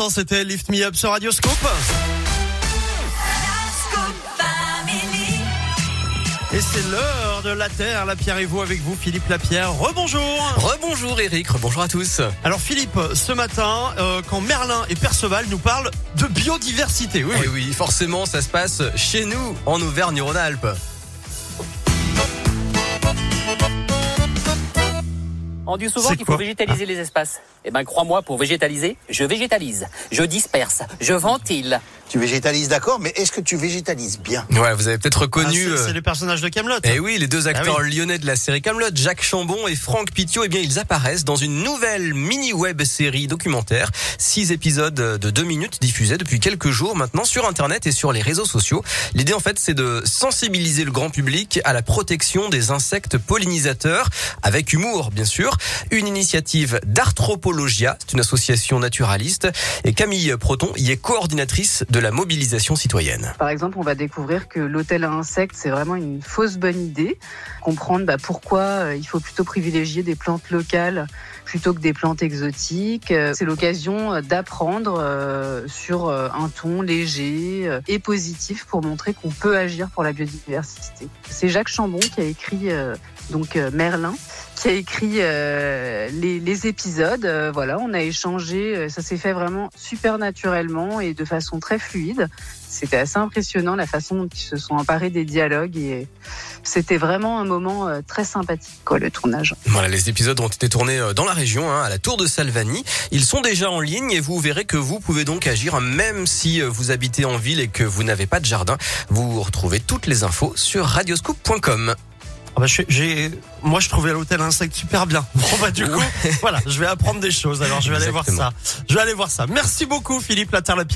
l'instant, c'était Lift Me Up sur Radioscope. Et c'est l'heure de la Terre, la Pierre et vous avec vous, Philippe Lapierre. Rebonjour. Rebonjour Eric, rebonjour à tous. Alors Philippe, ce matin, euh, quand Merlin et Perceval nous parlent de biodiversité, oui, oui. oui, forcément, ça se passe chez nous, en Auvergne-Rhône-Alpes. On dit souvent qu'il faut végétaliser les espaces. Eh ben, crois-moi, pour végétaliser, je végétalise, je disperse, je ventile. Tu végétalises, d'accord, mais est-ce que tu végétalises bien? Ouais, vous avez peut-être reconnu. Ah, c'est euh, les personnages de Camelot. Eh oui, les deux acteurs ah lyonnais de la série Camelot, Jacques Chambon et Franck Pitiot. Eh bien, ils apparaissent dans une nouvelle mini web série documentaire, six épisodes de deux minutes diffusés depuis quelques jours maintenant sur Internet et sur les réseaux sociaux. L'idée, en fait, c'est de sensibiliser le grand public à la protection des insectes pollinisateurs, avec humour, bien sûr. Une initiative d'Arthropologia, c'est une association naturaliste, et Camille Proton y est coordinatrice de la mobilisation citoyenne. Par exemple, on va découvrir que l'hôtel à insectes, c'est vraiment une fausse bonne idée. Comprendre bah, pourquoi euh, il faut plutôt privilégier des plantes locales plutôt que des plantes exotiques. Euh, c'est l'occasion euh, d'apprendre sur un ton léger et positif pour montrer qu'on peut agir pour la biodiversité. C'est Jacques Chambon qui a écrit donc Merlin qui a écrit les, les, épisodes. voilà, on a échangé, ça s'est fait vraiment super naturellement et de façon très fluide. C'était assez impressionnant la façon dont ils se sont emparés des dialogues et c'était vraiment un moment euh, très sympathique, quoi, le tournage. Voilà, les épisodes ont été tournés euh, dans la région, hein, à la Tour de Salvani. Ils sont déjà en ligne et vous verrez que vous pouvez donc agir, même si euh, vous habitez en ville et que vous n'avez pas de jardin. Vous retrouvez toutes les infos sur radioscoop.com. Ah bah, j'ai, moi je trouvais l'hôtel insecte super bien. Bon bah du coup, voilà, je vais apprendre des choses. Alors je vais aller voir ça. Je vais aller voir ça. Merci beaucoup Philippe La Terre